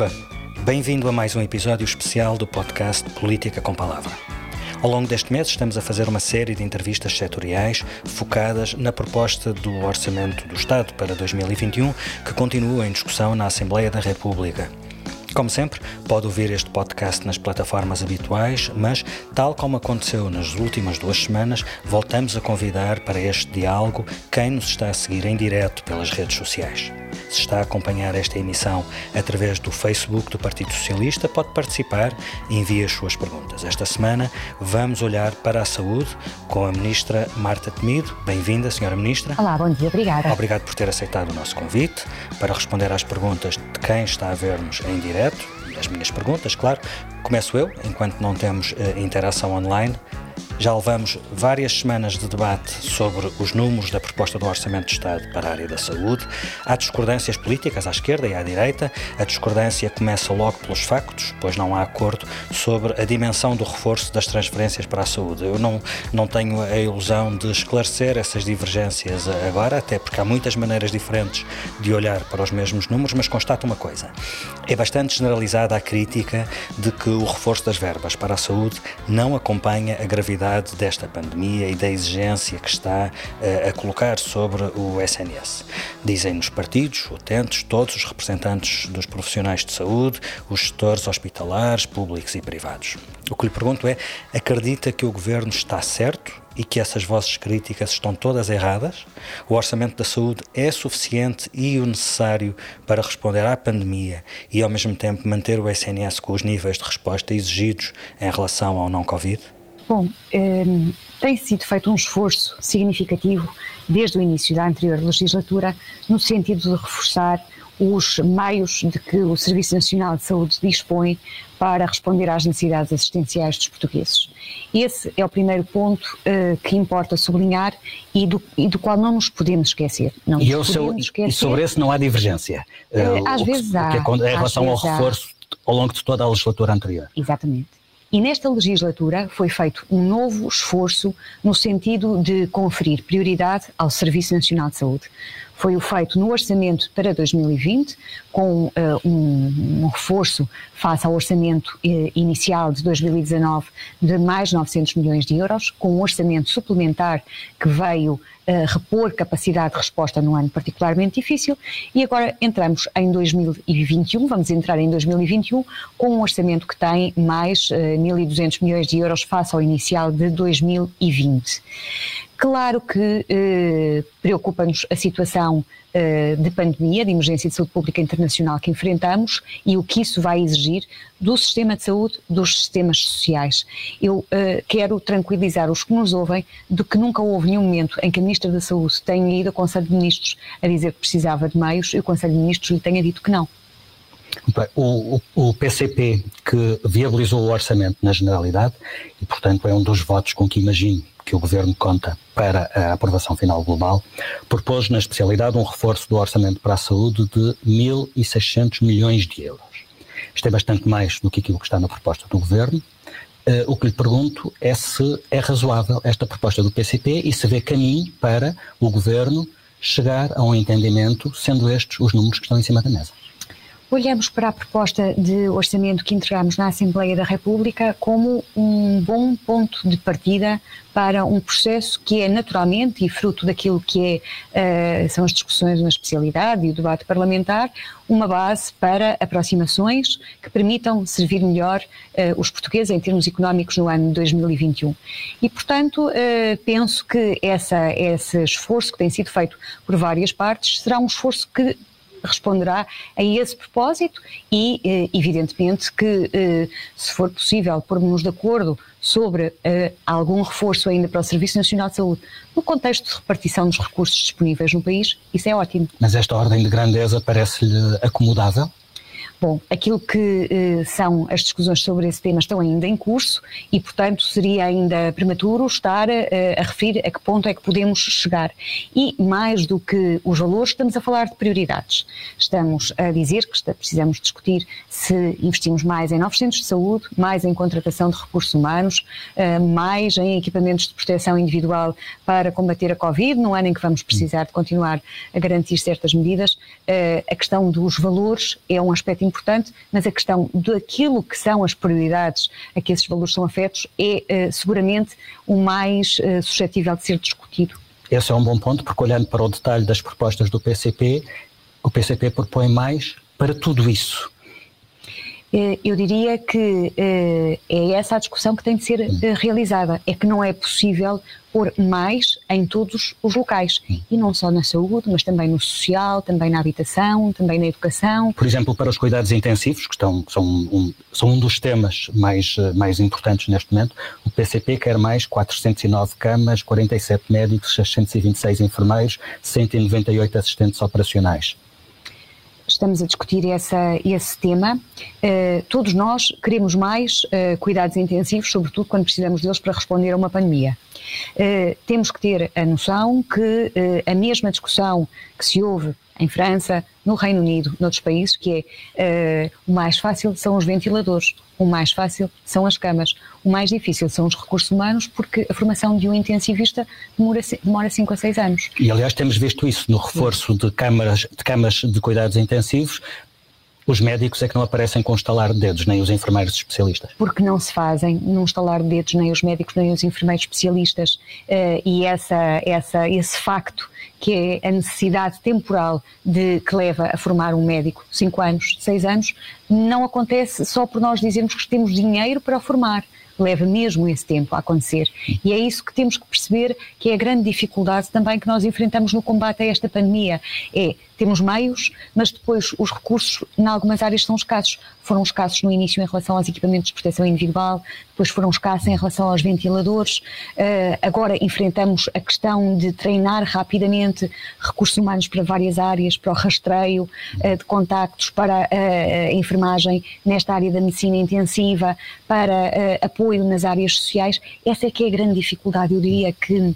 Viva! Bem-vindo a mais um episódio especial do podcast Política com Palavra. Ao longo deste mês estamos a fazer uma série de entrevistas setoriais focadas na proposta do Orçamento do Estado para 2021 que continua em discussão na Assembleia da República. Como sempre, pode ouvir este podcast nas plataformas habituais, mas, tal como aconteceu nas últimas duas semanas, voltamos a convidar para este diálogo quem nos está a seguir em direto pelas redes sociais. Se está a acompanhar esta emissão através do Facebook do Partido Socialista, pode participar e envie as suas perguntas. Esta semana vamos olhar para a saúde com a Ministra Marta Temido. Bem-vinda, Senhora Ministra. Olá, bom dia, obrigada. Obrigado por ter aceitado o nosso convite para responder às perguntas de quem está a ver-nos em direto as minhas perguntas, claro. Começo eu, enquanto não temos uh, interação online. Já levamos várias semanas de debate sobre os números da proposta do Orçamento de Estado para a área da saúde. Há discordâncias políticas à esquerda e à direita. A discordância começa logo pelos factos, pois não há acordo sobre a dimensão do reforço das transferências para a saúde. Eu não, não tenho a ilusão de esclarecer essas divergências agora, até porque há muitas maneiras diferentes de olhar para os mesmos números, mas constato uma coisa. É bastante generalizada a crítica de que o reforço das verbas para a saúde não acompanha a gravidade gravidade desta pandemia e da exigência que está uh, a colocar sobre o SNS. Dizem nos partidos, utentes, todos os representantes dos profissionais de saúde, os gestores hospitalares, públicos e privados. O que lhe pergunto é: acredita que o governo está certo e que essas vozes críticas estão todas erradas? O orçamento da saúde é suficiente e o necessário para responder à pandemia e, ao mesmo tempo, manter o SNS com os níveis de resposta exigidos em relação ao não-Covid? Bom, um, tem sido feito um esforço significativo desde o início da anterior legislatura no sentido de reforçar os meios de que o Serviço Nacional de Saúde dispõe para responder às necessidades assistenciais dos portugueses. Esse é o primeiro ponto uh, que importa sublinhar e do, e do, qual não nos podemos esquecer. Não e, seu, esquecer. e sobre esse não há divergência? Uh, às vezes que, há. Que é, em relação ao reforço há. ao longo de toda a legislatura anterior. Exatamente. E nesta legislatura foi feito um novo esforço no sentido de conferir prioridade ao Serviço Nacional de Saúde. Foi o feito no orçamento para 2020, com uh, um, um, reforço face ao orçamento uh, inicial de 2019 de mais 900 milhões de euros, com um orçamento suplementar que veio uh, repor capacidade de resposta num ano particularmente difícil, e agora entramos em 2021, vamos entrar em 2021 com um orçamento que tem mais 1.200 milhões de euros face ao inicial de 2020. Claro que eh, preocupa-nos a situação eh, de pandemia, de emergência de saúde pública internacional que enfrentamos e o que isso vai exigir do sistema de saúde, dos sistemas sociais. Eu eh, quero tranquilizar os que nos ouvem de que nunca houve nenhum momento em que a Ministra da Saúde tenha ido ao Conselho de Ministros a dizer que precisava de meios e o Conselho de Ministros lhe tenha dito que não. O, o, o, PCP que viabilizou o orçamento na generalidade e, portanto, é um dos votos com que imagino que o Governo conta para a aprovação final global, propôs na especialidade um reforço do orçamento para a saúde de 1.600 milhões de euros. Isto é bastante mais do que aquilo que está na proposta do Governo. Uh, o que lhe pergunto é se é razoável esta proposta do PCP e se vê caminho para o Governo chegar a um entendimento, sendo estes os números que estão em cima da mesa olhamos para a proposta de orçamento que entregamos na Assembleia da República como um bom ponto de partida para um processo que é naturalmente e fruto daquilo que é, uh, são as discussões na especialidade e o debate parlamentar, uma base para aproximações que permitam servir melhor uh, os portugueses em termos económicos no ano de 2021. E, portanto, uh, penso que essa, esse esforço que tem sido feito por várias partes será um esforço que responderá a esse propósito e, eh, evidentemente, que eh, se for possível pormos-nos de acordo sobre eh, algum reforço ainda para o Serviço Nacional de Saúde, no contexto de repartição dos recursos disponíveis no país, isso é ótimo. Mas esta ordem de grandeza parece-lhe acomodável? Bom, aquilo que eh, são as discussões sobre esse tema estão ainda em curso e, portanto, seria ainda prematuro estar eh, a referir a que ponto é que podemos chegar. E, mais do que os valores, estamos a falar de prioridades. Estamos a dizer que está, precisamos discutir se investimos mais em novos centros de saúde, mais em contratação de recursos humanos, eh, mais em equipamentos de proteção individual para combater a Covid, no ano em que vamos precisar de continuar a garantir certas medidas. Eh, a questão dos valores é um aspecto importante, mas a questão daquilo que são as prioridades a que esses valores são afetos é uh, seguramente o mais uh, suscetível de ser discutido. Esse é um bom ponto, porque olhando para o detalhe das propostas do PCP, o PCP propõe mais para tudo isso. Eh, eu diria que eh, é essa a discussão que tem de ser eh, realizada. É que não é possível pôr mais em todos os locais. E não só na saúde, mas também no social, também na habitação, também na educação. Por exemplo, para os cuidados intensivos, que estão, são, um, são um dos temas mais, mais importantes neste momento, o PCP quer mais 409 camas, 47 médicos, 626 enfermeiros, 198 assistentes operacionais estamos a discutir essa, esse tema. Uh, todos nós queremos mais uh, cuidados intensivos, sobretudo quando precisamos deles para responder a uma pandemia. Uh, temos que ter a noção que a mesma discussão que se houve em França, no Reino Unido, noutros países, que é o mais fácil são os ventiladores, o mais fácil são as camas, o mais difícil são os recursos humanos, porque a formação de um intensivista demora, demora 5 a 6 anos. E aliás temos visto isso no reforço de, câmaras, de camas de cuidados intensivos, os médicos é que não aparecem com estalar de dedos, nem os enfermeiros especialistas. Porque não se fazem num estalar de dedos nem os médicos nem os enfermeiros especialistas uh, e essa, essa, esse facto que é a necessidade temporal de que leva a formar um médico, 5 anos, 6 anos, não acontece só por nós dizermos que temos dinheiro para formar leva mesmo esse tempo a acontecer. E é isso que temos que perceber que é a grande dificuldade também que nós enfrentamos no combate a esta pandemia. É temos meios, mas depois os recursos em algumas áreas são escassos. Foram escassos no início em relação aos equipamentos de proteção individual, depois foram escassos em relação aos ventiladores. Uh, agora enfrentamos a questão de treinar rapidamente recursos humanos para várias áreas, para o rastreio uh, de contactos, para a enfermagem nesta área da medicina intensiva, para uh, apoio nas áreas sociais. Essa é que é a grande dificuldade. Eu diria que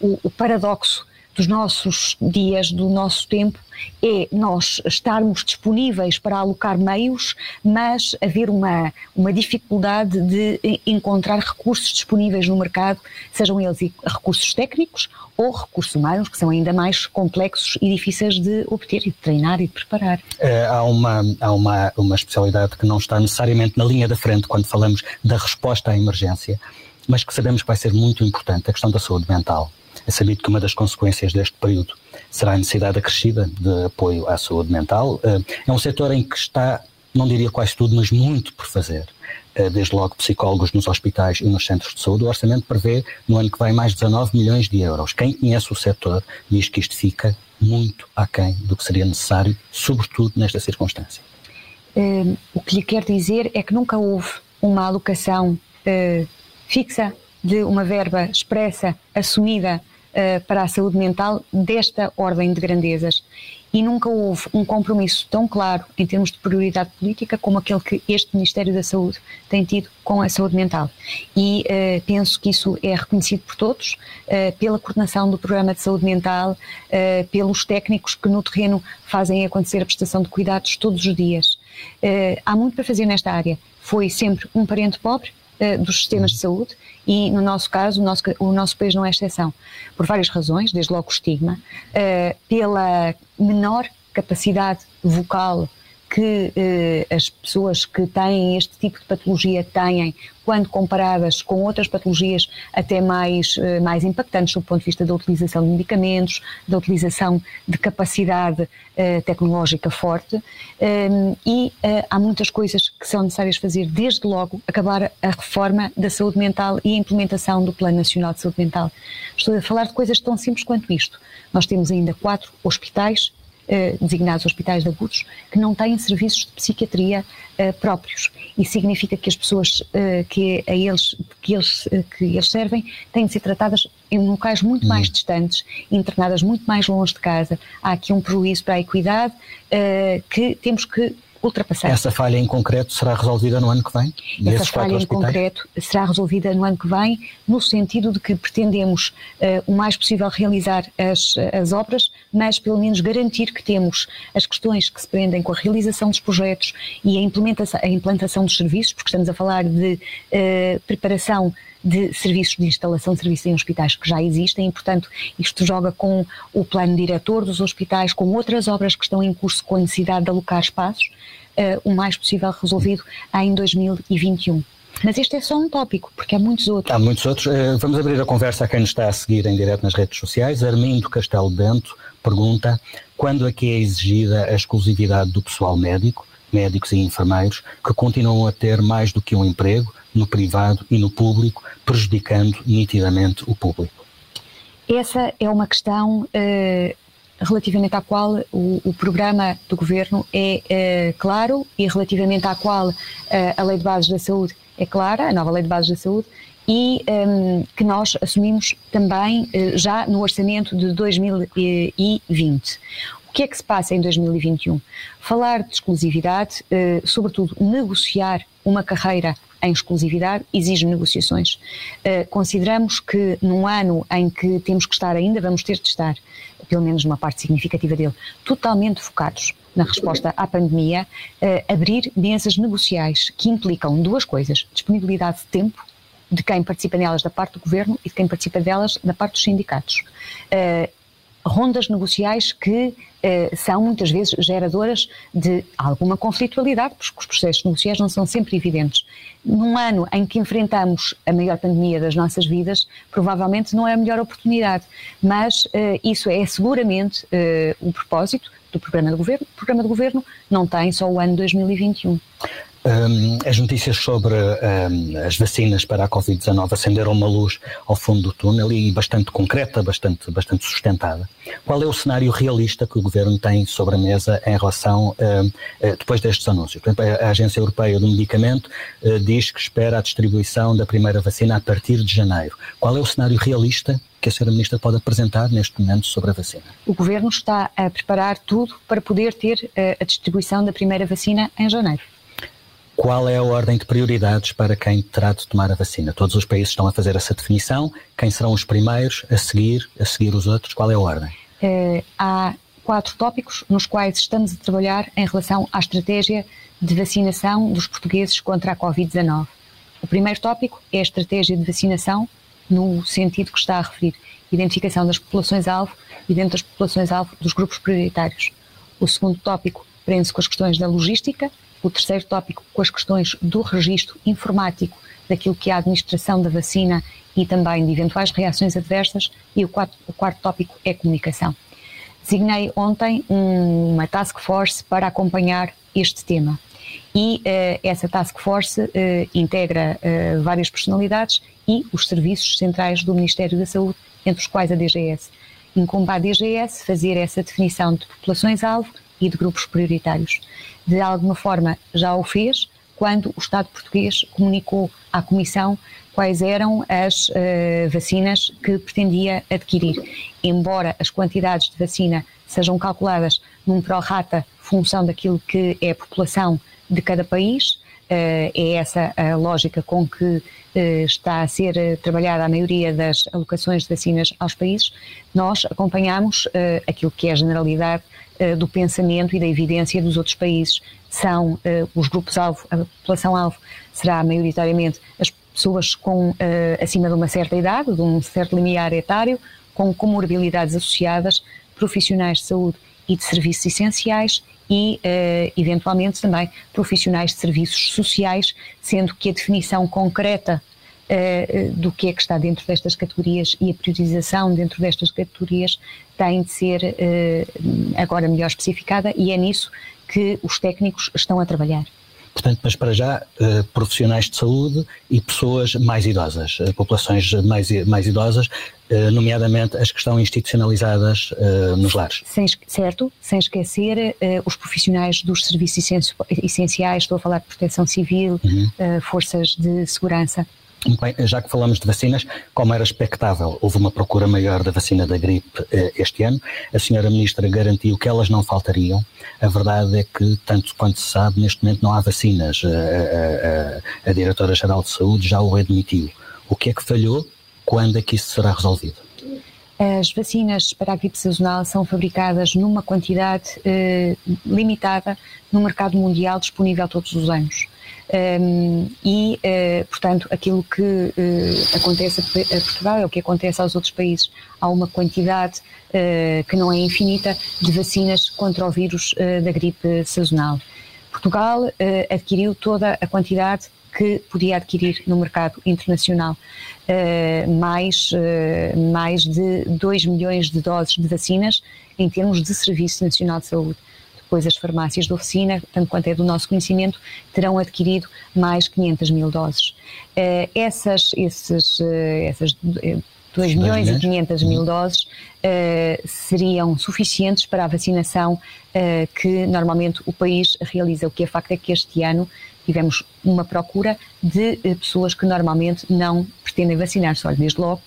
o, o paradoxo dos nossos dias, do nosso tempo, é nós estarmos disponíveis para alocar meios, mas haver uma, uma dificuldade de encontrar recursos disponíveis no mercado, sejam eles recursos técnicos ou recursos humanos, que são ainda mais complexos e difíceis de obter e de treinar e de preparar. É, há uma, há uma, uma especialidade que não está necessariamente na linha da frente quando falamos da resposta à emergência, mas que sabemos que vai ser muito importante, a questão da saúde mental. É sabido que uma das consequências deste período será a necessidade acrescida de apoio à saúde mental. Eh, é um setor em que está, não diria quase tudo, mas muito por fazer. Eh, desde logo psicólogos nos hospitais e nos centros de saúde. O orçamento prevê no ano que vem mais 19 milhões de euros. Quem conhece o setor diz que isto fica muito aquém do que seria necessário, sobretudo nesta circunstância. Eh, o que lhe quero dizer é que nunca houve uma alocação uh, fixa de uma verba expressa, assumida uh, para a saúde mental desta ordem de grandezas. E nunca houve um compromisso tão claro em termos de prioridade política como aquele que este Ministério da Saúde tem tido com a saúde mental. E uh, penso que isso é reconhecido por todos, uh, pela coordenação do programa de saúde mental, pelos técnicos que no terreno fazem acontecer a prestação de cuidados todos os dias. há muito para fazer nesta área. Foi sempre um parente pobre, dos sistemas de saúde e, no nosso caso, o nosso, o nosso país não é exceção. Por várias razões, desde logo o estigma, uh, pela menor capacidade vocal que eh, as pessoas que têm este tipo de patologia têm quando comparadas com outras patologias até mais, eh, mais impactantes do ponto de vista da utilização de medicamentos, da utilização de capacidade eh, tecnológica forte ehm, e eh, há muitas coisas que são necessárias fazer desde logo acabar a reforma da saúde mental e a implementação do Plano Nacional de Saúde Mental. Estou a falar de coisas tão simples quanto isto. Nós temos ainda quatro hospitais eh, designados hospitais de agudos, que não têm serviços de psiquiatria uh, próprios. Isso significa que as pessoas uh, que, a eles, que, eles, que eles servem têm de ser tratadas em locais muito uhum. mais distantes, internadas muito mais longe de casa. Há aqui um prejuízo para a equidade que temos que ultrapassar. Essa falha em concreto será resolvida no ano que vem? Essa falha em concreto será resolvida no ano que vem, no sentido de que pretendemos uh, o mais possível realizar as, as obras, mas pelo menos garantir que temos as questões que se prendem com a realização dos projetos e a implementação, a implantação dos serviços, porque estamos a falar de uh, preparação de serviços de instalação de serviços em hospitais que já existem e, portanto, isto joga com o plano diretor dos hospitais, com outras obras que estão em curso com a necessidade de alocar espaços, uh, o mais possível resolvido em 2021. Mas este é só um tópico, porque há muitos outros. Há muitos outros. Eh, vamos abrir a conversa a quem nos está a seguir em direto nas redes sociais. Armindo Castelo Bento pergunta quando é que é exigida a exclusividade do pessoal médico, médicos e enfermeiros, que continuam a ter mais do que um emprego no privado e no público, prejudicando nitidamente o público. Essa é uma questão uh, relativamente à qual o, o, programa do governo é uh, claro e relativamente à qual uh, a Lei de Bases da Saúde é clara, a nova Lei de Bases da Saúde, e um, que nós assumimos também uh, já no orçamento de 2020. O que é que se passa em 2021? Falar de exclusividade, uh, sobretudo negociar uma carreira em exclusividade, exige negociações. Uh, consideramos que num ano em que temos que estar ainda, vamos ter de estar, pelo menos numa parte significativa dele, totalmente focados na resposta à pandemia, uh, abrir mesas negociais que implicam duas coisas: disponibilidade de tempo de quem participa nelas da parte do governo e de quem participa delas da parte dos sindicatos. Uh, rondas negociais que uh, são muitas vezes geradoras de alguma conflitualidade, porque os processos negociais não são sempre evidentes. Num ano em que enfrentamos a maior pandemia das nossas vidas, provavelmente não é a melhor oportunidade, mas uh, isso é seguramente uh, o propósito do programa de governo. O programa de governo não tem só o ano 2021. Um, as notícias sobre um, as vacinas para a Covid-19 acenderam uma luz ao fundo do túnel e bastante concreta, bastante, bastante sustentada. Qual é o cenário realista que o Governo tem sobre a mesa em relação, um, depois destes anúncios? Por exemplo, a Agência Europeia do Medicamento uh, diz que espera a distribuição da primeira vacina a partir de janeiro. Qual é o cenário realista que a Sra. Ministra pode apresentar neste momento sobre a vacina? O Governo está a preparar tudo para poder ter uh, a distribuição da primeira vacina em janeiro. Qual é a ordem de prioridades para quem terá de tomar a vacina? Todos os países estão a fazer essa definição. Quem serão os primeiros a seguir, a seguir os outros? Qual é a ordem? Uh, há quatro tópicos nos quais estamos a trabalhar em relação à estratégia de vacinação dos portugueses contra a Covid-19. O primeiro tópico é a estratégia de vacinação no sentido que está a referir, identificação das populações-alvo e dentro das populações-alvo dos grupos prioritários. O segundo tópico prende-se com as questões da logística, o terceiro tópico com as questões do registro informático daquilo que é a administração da vacina e também de eventuais reações adversas e o quarto, o quarto tópico é comunicação. Designei ontem um, uma task force para acompanhar este tema e uh, essa task force uh, integra uh, várias personalidades e os serviços centrais do Ministério da Saúde, entre os quais a DGS. Incumbe à DGS fazer essa definição de populações-alvo e de grupos prioritários. De alguma forma já o fez quando o Estado português comunicou à Comissão quais eram as uh, vacinas que pretendia adquirir. Embora as quantidades de vacina sejam calculadas num pró-rata função daquilo que é a população de cada país, uh, é essa a lógica com que uh, está a ser trabalhada a maioria das alocações de vacinas aos países, nós acompanhamos aquilo que é a generalidade eh, do pensamento e da evidência dos outros países. São uh, os grupos-alvo, a população-alvo será maioritariamente as pessoas com uh, acima de uma certa idade, de um certo limiar etário, com comorbilidades associadas, profissionais de saúde e de serviços essenciais e, uh, eventualmente, também profissionais de serviços sociais, sendo que a definição concreta uh, do que é que está dentro destas categorias e a priorização dentro destas categorias tem de ser uh, agora melhor especificada e é nisso que os técnicos estão a trabalhar. Portanto, mas para já, uh, profissionais de saúde e pessoas mais idosas, populações mais, mais idosas, nomeadamente as que estão institucionalizadas nos lares. Sem, certo, sem esquecer os profissionais dos serviços essenciais, estou a falar de proteção civil, uhum. forças de segurança. Bem, já que falamos de vacinas, como era expectável, houve uma procura maior da vacina da gripe eh, este ano. A senhora Ministra garantiu que elas não faltariam. A verdade é que, tanto quanto se sabe, neste momento não há vacinas. A, a, a, a Diretora-Geral de Saúde já o admitiu. O que é que falhou? Quando é que isso será resolvido? As vacinas para a gripe sazonal são fabricadas numa quantidade eh, limitada no mercado mundial disponível todos os anos. Um, e, uh, portanto, aquilo que uh, acontece a Portugal é o que acontece aos outros países. Há uma quantidade uh, que não é infinita de vacinas contra o vírus da gripe sazonal. Portugal adquiriu toda a quantidade que podia adquirir no mercado internacional. mais, mais de 2 milhões de doses de vacinas em termos de Serviço Nacional de Saúde. Depois as farmácias de oficina, tanto quanto é do nosso conhecimento, terão adquirido mais 500 mil doses. Uh, essas, esses, uh, essas 2 milhões e 500 mil doses uh, seriam suficientes para a vacinação uh, que normalmente o país realiza. O que é facto é que este ano tivemos uma procura de uh, pessoas que normalmente não pretendem vacinar-se. Olha, desde logo,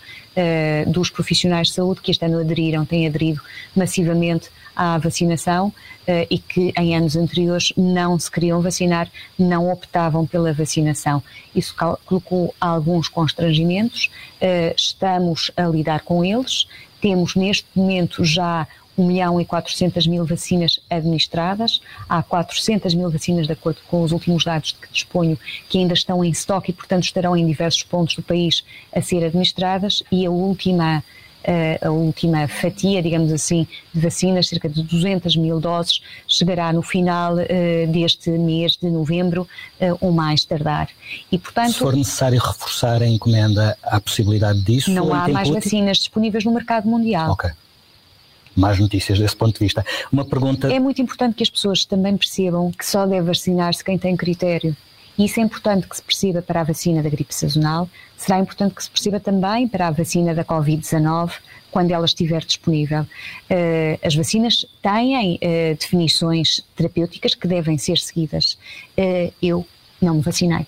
dos profissionais de saúde que este ano aderiram, têm aderido massivamente à vacinação uh, e que em anos anteriores não se queriam vacinar, não optavam pela vacinação. Isso colocou alguns constrangimentos, uh, estamos a lidar com eles, temos neste momento já 1 milhão e 400 mil vacinas administradas, há 400 mil vacinas, de acordo com os últimos dados que disponho, que ainda estão em estoque e, portanto, estarão em diversos pontos do país a ser administradas, e a última a última fatia, digamos assim, de vacinas, cerca de 200 mil doses, chegará no final uh, deste mês de novembro uh, ou mais tardar. E, portanto, Se for necessário reforçar a encomenda, há possibilidade disso? Não há mais útil? vacinas disponíveis no mercado mundial. Ok. Mais notícias desse ponto de vista. Uma pergunta. É muito importante que as pessoas também percebam que só deve vacinar-se quem tem critério. E isso é importante que se perceba para a vacina da gripe sazonal, será importante que se perceba também para a vacina da Covid-19, quando ela estiver disponível. Uh, as vacinas têm uh, definições terapêuticas que devem ser seguidas. Uh, eu não me vacinei.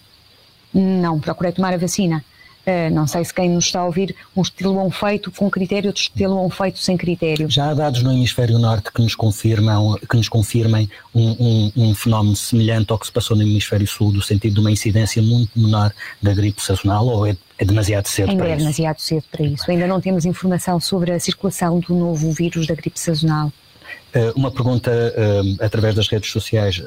Não procurei tomar a vacina. Uh, não sei se quem nos está a ouvir, um estilão feito com critério, outro estilão feito sem critério. Já há dados no hemisfério norte que nos confirmam, que nos confirmem um, um, um, fenómeno semelhante ao que se passou no hemisfério sul, no sentido de uma incidência muito menor da gripe sazonal, ou é, é demasiado cedo Ainda para é isso? Ainda é demasiado cedo para isso. Ainda não temos informação sobre a circulação do novo vírus da gripe sazonal. Uh, uma pergunta uh, através das redes sociais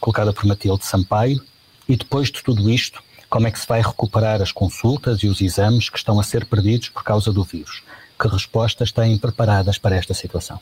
colocada por Matilde Sampaio, e depois de tudo isto, como é que se vai recuperar as consultas e os exames que estão a ser perdidos por causa do vírus? Que respostas têm preparadas para esta situação?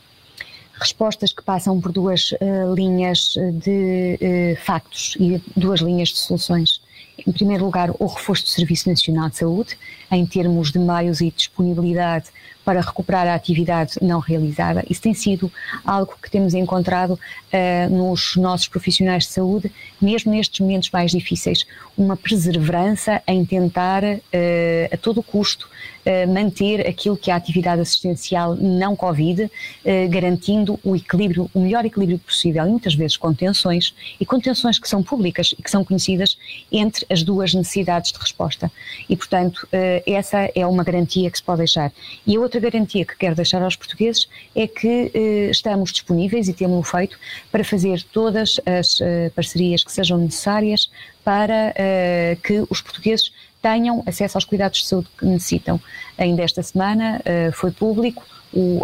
Respostas que passam por duas uh, linhas de uh, factos e duas linhas de soluções. Em primeiro lugar, o reforço do Serviço Nacional de Saúde, em termos de meios e disponibilidade para recuperar a atividade não realizada. Isso tem sido algo que temos encontrado uh, nos nossos profissionais de saúde, mesmo nestes momentos mais difíceis, uma perseverança em tentar, uh, a todo custo, uh, manter aquilo que é a atividade assistencial não Covid, garantindo o equilíbrio, o melhor equilíbrio possível, e muitas vezes com tensões, e com tensões que são públicas e que são conhecidas entre as duas necessidades de resposta. E, portanto, essa é uma garantia que se pode deixar. E a outra outra garantia que quero deixar aos portugueses é que eh, estamos disponíveis e temos feito para fazer todas as eh, parcerias que sejam necessárias para eh, que os portugueses tenham acesso aos cuidados de saúde que necessitam. Ainda esta semana eh, foi público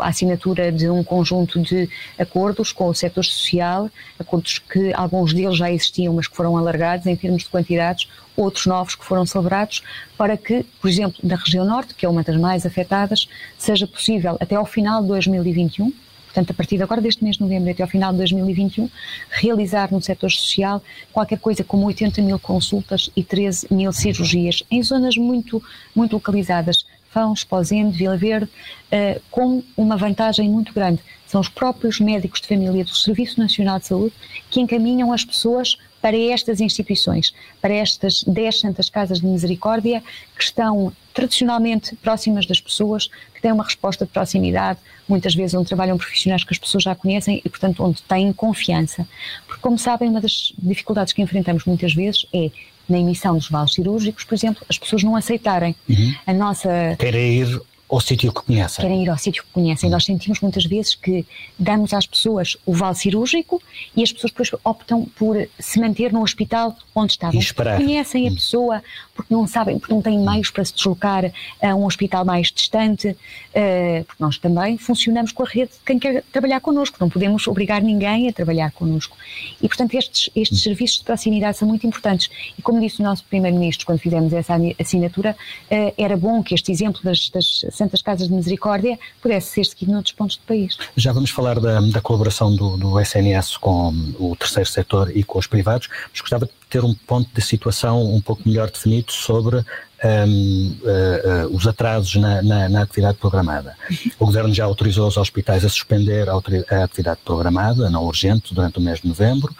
a assinatura de um conjunto de acordos com o setor social, acordos que alguns deles já existiam, mas que foram alargados em termos de quantidades, outros novos que foram celebrados, para que, por exemplo, na região norte, que é uma das mais afetadas, seja possível até ao final de 2021 portanto, a partir de agora, deste mês de novembro até ao final de 2021, realizar no setor social qualquer coisa como 80 mil consultas e 13 mil cirurgias em zonas muito, muito localizadas, Fão, Esposende, Vila Verde, uh, com uma vantagem muito grande. São os próprios médicos de família do Serviço Nacional de Saúde que encaminham as pessoas para estas instituições, para estas 10 Santas Casas de Misericórdia, que estão tradicionalmente próximas das pessoas, que têm uma resposta de proximidade, muitas vezes onde trabalham profissionais que as pessoas já conhecem e, portanto, onde têm confiança. Porque, como sabem, uma das dificuldades que enfrentamos muitas vezes é na emissão dos valos cirúrgicos, por exemplo, as pessoas não aceitarem. Uhum. A nossa. Querer ir ao sítio que conhecem. Querem ir ao sítio que conhecem. Nós sentimos muitas vezes que damos às pessoas o vale cirúrgico e as pessoas depois optam por se manter no hospital onde estavam. E esperar. Conhecem a Hum. pessoa porque não sabem, porque não têm meios para se deslocar a um hospital mais distante, eh, porque nós também funcionamos com a rede de quem quer trabalhar connosco, não podemos obrigar ninguém a trabalhar connosco. E, portanto, estes, estes Hum. serviços de proximidade são muito importantes. E, como disse o nosso Primeiro-Ministro quando fizemos essa assinatura, eh, era bom que este exemplo das, das Santas Casas de Misericórdia pudesse ser seguido noutros pontos do país. Já vamos falar da, da colaboração do, do SNS com o terceiro setor e com os privados, mas gostava de ter um ponto de situação um pouco melhor definido sobre um, uh, uh, os atrasos na, na, na, atividade programada. O Governo já autorizou os hospitais a suspender a, a atividade programada, não urgente, durante o mês de novembro,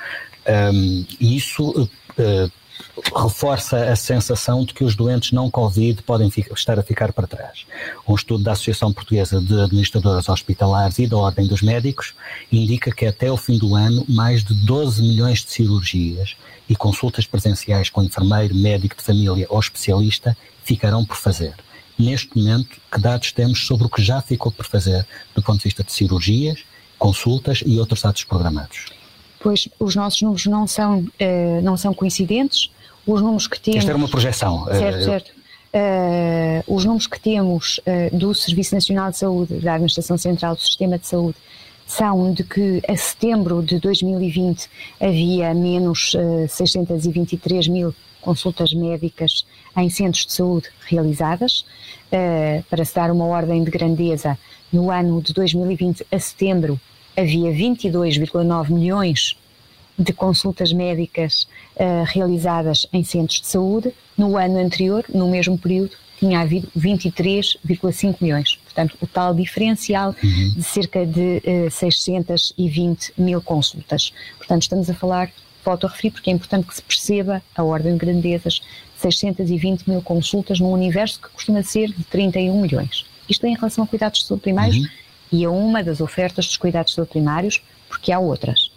um, e isso uh, reforça a sensação de que os doentes não Covid podem estar a ficar para trás. Um estudo da Associação Portuguesa de Administradoras Hospitalares e da Ordem dos Médicos indica que até o fim do ano mais de 12 milhões de cirurgias e consultas presenciais com enfermeiro, médico de família ou especialista ficarão por fazer. Neste momento, que dados temos sobre o que já ficou por fazer do ponto de vista de cirurgias, consultas e outros atos programados? Pois os nossos números não são, uh, não são coincidentes. Os números que temos. Esta era uma projeção. Certo, uh, certo. Uh, os números que temos do Serviço Nacional de Saúde, da Administração Central do Sistema de Saúde, são de que a setembro de 2020 havia menos 623 mil consultas médicas em centros de saúde realizadas. para se dar uma ordem de grandeza, no ano de 2020 a setembro havia 22,9 milhões de consultas médicas uh, realizadas em centros de saúde. No ano anterior, no mesmo período, tinha havido 23,5 milhões. Portanto, o tal diferencial uhum. de cerca de uh, 620 mil consultas. Portanto, estamos a falar, volto a referir, porque é importante que se perceba a ordem de grandezas, 620 mil consultas num universo que costuma ser de 31 milhões. Isto é em relação a cuidados de saúde primários uhum. E a uma das ofertas dos cuidados primários, porque há outras.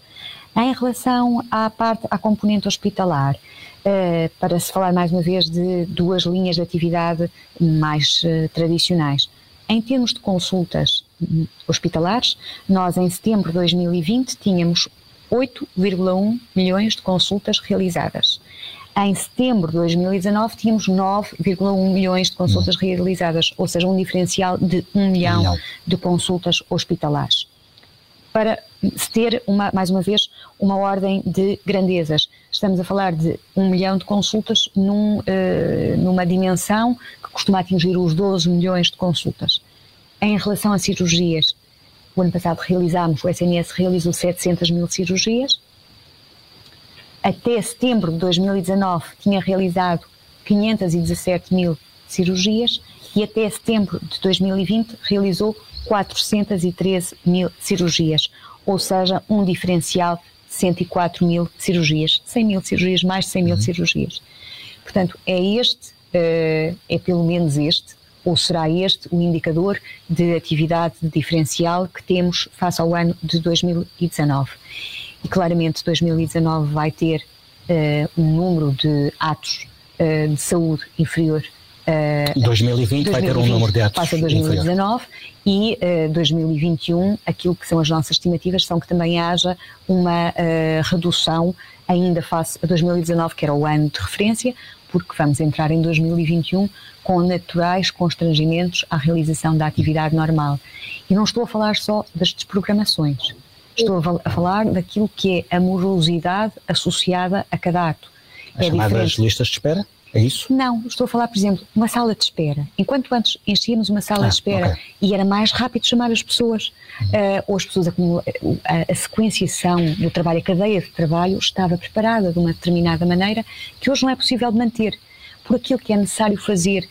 Em relação à parte, à componente hospitalar, uh, para se falar mais uma vez de duas linhas de atividade mais uh, tradicionais. Em termos de consultas hospitalares, nós em setembro de 2020 tínhamos 8,1 milhões de consultas realizadas. Em setembro de 2019 tínhamos 9,1 milhões de consultas realizadas, ou seja, um diferencial de 1 milhão, milhão. de consultas hospitalares para se ter, uma, mais uma vez, uma ordem de grandezas. Estamos a falar de um milhão de consultas num, uh, numa dimensão que costuma atingir os 12 milhões de consultas. Em relação a cirurgias, o ano passado realizámos, o SNS realizou 700 mil cirurgias. Até setembro de 2019 tinha realizado 517 mil cirurgias e até setembro de 2020 realizou 413 mil cirurgias, ou seja, um diferencial de 104 mil cirurgias, 100 mil cirurgias, mais de 100 mil uhum. cirurgias. Portanto, é este, uh, é pelo menos este, ou será este o indicador de atividade diferencial que temos face ao ano de 2019. E claramente 2019 vai ter uh, um número de atos uh, de saúde inferior Uh, 2020, 2020 vai ter um número de atos passa 2019 e uh, 2021 aquilo que são as nossas estimativas são que também haja uma redução ainda face a 2019 que era o ano de referência porque vamos entrar em 2021 com naturais constrangimentos à realização da atividade normal. E não estou a falar só das desprogramações estou a falar daquilo que é a morosidade associada a cada ato as é chamadas listas de espera? É isso? Não, estou a falar, por exemplo, uma sala de espera. Enquanto antes enchíamos uma sala ah, de espera okay. e era mais rápido chamar as pessoas, uhum. uh, ou as pessoas, a, a, a, sequenciação do trabalho, a cadeia de trabalho estava preparada de uma determinada maneira que hoje não é possível de manter. Por aquilo que é necessário fazer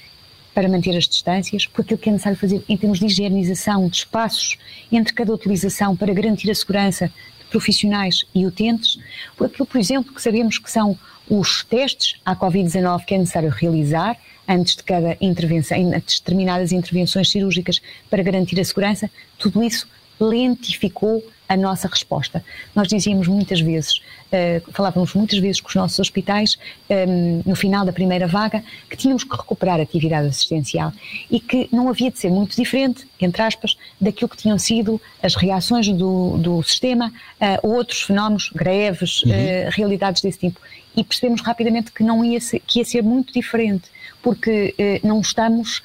para manter as distâncias, por aquilo que é necessário fazer em termos de higienização de espaços entre cada utilização para garantir a segurança de profissionais e utentes, por aquilo, por exemplo, que sabemos que são os testes à Covid-19 que é necessário realizar antes de cada intervenção, antes de determinadas intervenções cirúrgicas para garantir a segurança, tudo isso lentificou a nossa resposta. Nós dizíamos muitas vezes, uh, falávamos muitas vezes com os nossos hospitais, um, ehm, no final da primeira vaga, que tínhamos que recuperar a atividade assistencial e que não havia de ser muito diferente, entre aspas, daquilo que tinham sido as reações do, do sistema a outros fenómenos, greves, uhum. uh, realidades desse tipo. E percebemos rapidamente que não ia ser, que ia ser muito diferente, porque uh, não estamos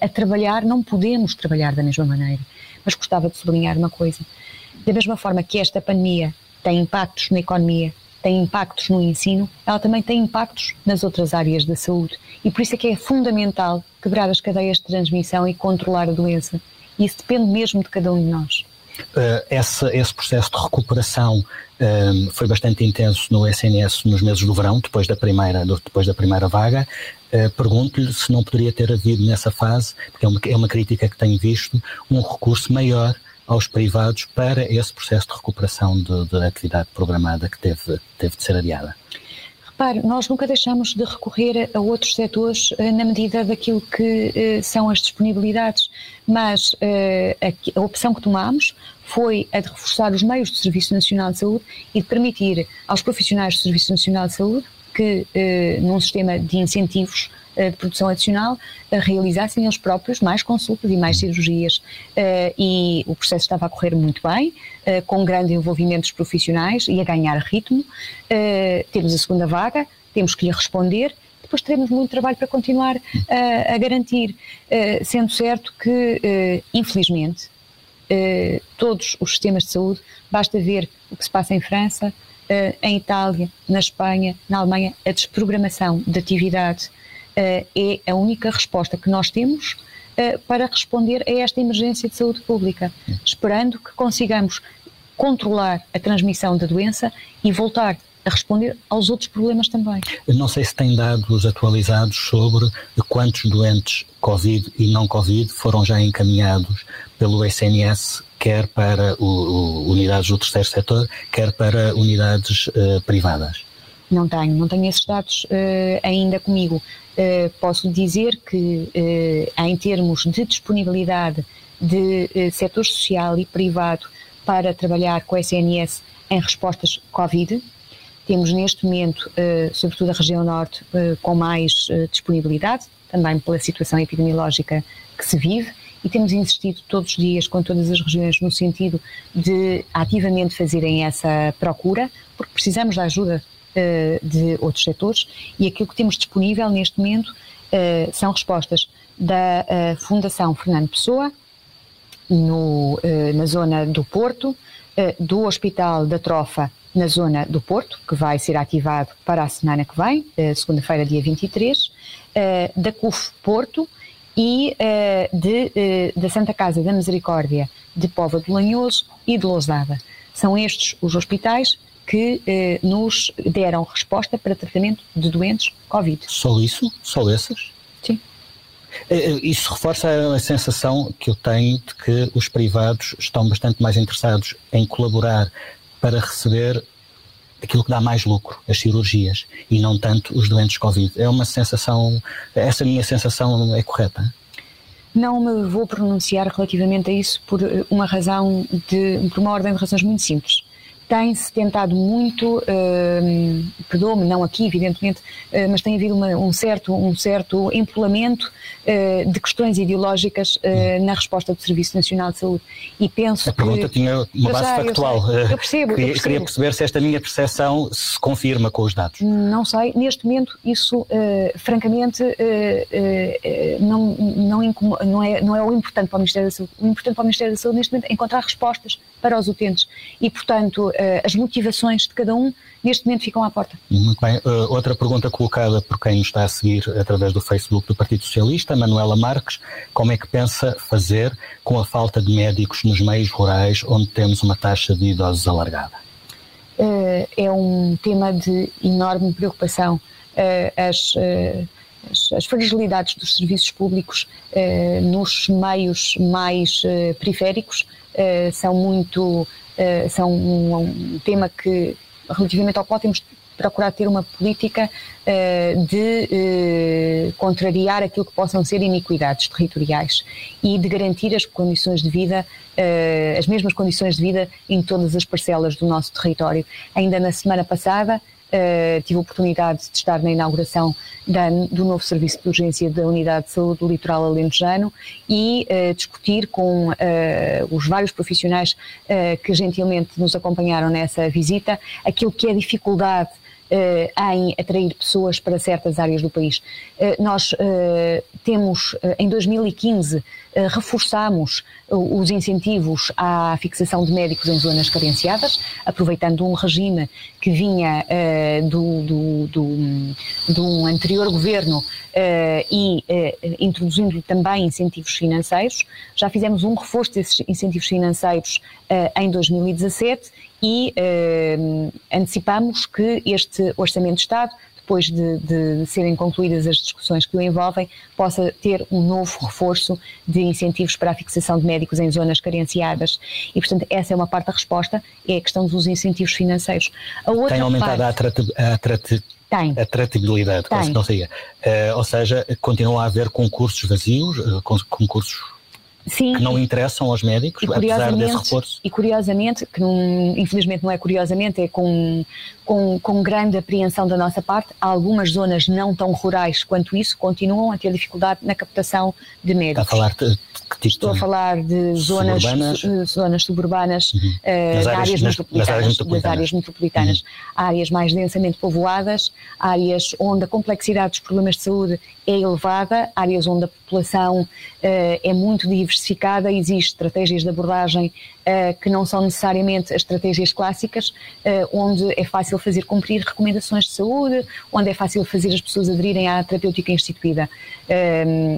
a trabalhar, não podemos trabalhar da mesma maneira. Mas gostava de sublinhar uma coisa da mesma forma que esta pandemia tem impactos na economia, tem impactos no ensino, ela também tem impactos nas outras áreas da saúde. E por isso é que é fundamental quebrar as cadeias de transmissão e controlar a doença. Isso depende mesmo de cada um de nós. Uh, esse, esse, processo de recuperação um, ehm, foi bastante intenso no SNS nos meses do verão, depois da primeira, depois da primeira vaga. Uh, Pergunto-lhe se não poderia ter havido nessa fase, porque é uma, é uma crítica que tenho visto, um recurso maior aos privados para esse processo de recuperação da atividade programada que teve, teve de ser adiada? Repare, nós nunca deixamos de recorrer a outros setores eh, na medida daquilo que eh, são as disponibilidades, mas eh, a, opção que tomámos foi a de reforçar os meios do Serviço Nacional de Saúde e de permitir aos profissionais do Serviço Nacional de Saúde que, num sistema de incentivos, de produção adicional realizassem eles próprios mais consultas e mais cirurgias. Eh, e o processo estava a correr muito bem, eh, com grande envolvimento dos profissionais e a ganhar ritmo. Temos a segunda vaga, temos que lhe responder depois teremos muito trabalho para continuar a, a garantir, sendo certo que, infelizmente, todos os sistemas de saúde, basta ver o que se passa em França, em Itália, na Espanha, na Alemanha, a desprogramação de atividade uh, é a única resposta que nós temos uh, para responder a esta emergência de saúde pública, esperando que consigamos controlar a transmissão da doença e voltar a responder aos outros problemas também. Não sei se tem dados atualizados sobre quantos doentes Covid e não Covid foram já encaminhados pelo SNS, quer para o, o, unidades do terceiro setor, quer para unidades uh, privadas. Não tenho, não tenho esses dados uh, ainda comigo. Uh, posso dizer que, uh, em termos de disponibilidade de setor social e privado para trabalhar com a SNS em respostas Covid, temos neste momento, sobretudo a região norte, com mais disponibilidade, também pela situação epidemiológica que se vive, e temos insistido todos os dias com todas as regiões no sentido de ativamente fazerem essa procura, porque precisamos da ajuda de outros setores e aquilo que temos disponível neste momento uh, são respostas da uh, Fundação Fernando Pessoa, no, na zona do Porto, do Hospital da Trofa, na zona do Porto, que vai ser ativado para a semana que vem, segunda-feira, dia 23, da CUF Porto e de, da Santa Casa da Misericórdia de Pova do Lanhoso e de Lousada. São estes os hospitais que eh, nos deram resposta para tratamento de doentes Covid. Só isso? Só essas? Sim. Eh, eh, isso reforça a sensação que eu tenho de que os privados estão bastante mais interessados em colaborar para receber aquilo que dá mais lucro, as cirurgias, e não tanto os doentes Covid. É uma sensação, essa minha sensação é correta? Não me vou pronunciar relativamente a isso por eh, uma razão de, por uma ordem de razões muito simples tem-se tentado muito, uh, perdoa-me, não aqui, evidentemente, uh, mas tem havido uma, um, certo, um certo empolamento uh, de questões ideológicas uh, na resposta do Serviço Nacional de Saúde. E penso A pergunta que, tinha uma base já, factual. Eu, eu, percebo, queria, eu percebo. Queria perceber se esta minha percepção se confirma com os dados. Não sei. Neste momento, isso, francamente, não, não, é, não é o importante para o Ministério da Saúde. O importante para o Ministério da Saúde, neste momento, é encontrar respostas para os utentes. E, portanto, uh, as motivações de cada um neste momento ficam à porta. Muito bem. Uh, outra pergunta colocada por quem nos está a seguir através do Facebook do Partido Socialista, Manuela Marques, como é que pensa fazer com a falta de médicos nos meios rurais onde temos uma taxa de idosos alargada? Uh, é um tema de enorme preocupação. as as, fragilidades dos serviços públicos nos meios mais periféricos são muito uh, são um, um, tema que, relativamente ao qual temos procurar ter uma política uh, de uh, contrariar aquilo que possam ser iniquidades territoriais e de garantir as condições de vida, uh, as mesmas condições de vida em todas as parcelas do nosso território. Ainda na semana passada, Uh, tive a oportunidade de estar na inauguração da, do novo serviço de urgência da Unidade de Saúde do Litoral Alentejano e uh, discutir com uh, os vários profissionais que gentilmente nos acompanharam nessa visita aquilo que é a dificuldade em atrair pessoas para certas áreas do país. nós temos, em 2015, reforçamos os incentivos à fixação de médicos em zonas carenciadas, aproveitando um regime que vinha do, do, do, do anterior governo e introduzindo também incentivos financeiros. Já fizemos um reforço desses incentivos financeiros em 2017 e antecipamos que este Orçamento de Estado depois de, de, serem concluídas as discussões que o envolvem, possa ter um novo reforço de incentivos para a fixação de médicos em zonas carenciadas. E, portanto, essa é uma parte da resposta, é a questão dos incentivos financeiros. A outra Tem aumentado parte, a, atrati tem. atratividade, Tem. não seria. Uh, ou seja, continua a haver concursos vazios, uh, concursos Sim, que não interessam aos médicos, apesar desse reforço. E curiosamente, que não, infelizmente não é curiosamente, é com, com, com grande apreensão da nossa parte, algumas zonas não tão rurais quanto isso continuam a ter dificuldade na captação de médicos. Está a falar de, tipo Estou a falar de zonas suburbanas, uh, zonas suburbanas uhum. uh, nas, áreas, nas, metropolitanas, nas áreas metropolitanas, das áreas metropolitanas uhum. áreas mais densamente povoadas, áreas onde a complexidade dos problemas de saúde é elevada, áreas onde a população uh, é muito diversificada, existem estratégias de abordagem uh, que não são necessariamente as estratégias clássicas, uh, onde é fácil fazer cumprir recomendações de saúde, onde é fácil fazer as pessoas aderirem à terapêutica instituída.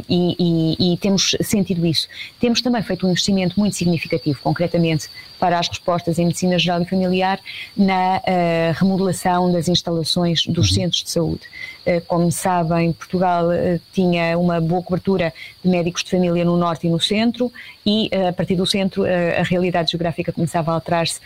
e, e, e temos sentido isso. Temos também feito um investimento muito significativo, concretamente para as respostas em medicina geral e familiar, na remodelação das instalações dos uhum. centros de saúde. como sabem, Portugal tinha uma boa cobertura de médicos de família no norte e no centro, e a partir do centro a realidade geográfica começava a alterar-se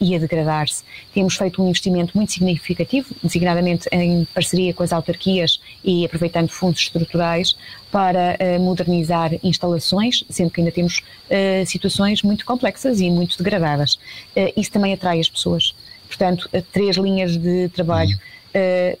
e a degradar-se. Temos feito um investimento muito significativo, designadamente em parceria com as autarquias e aproveitando fundos estruturais, para modernizar instalações, sendo que ainda temos situações muito complexas e muito degradadas. Isso também atrai as pessoas. Portanto, três linhas de trabalho.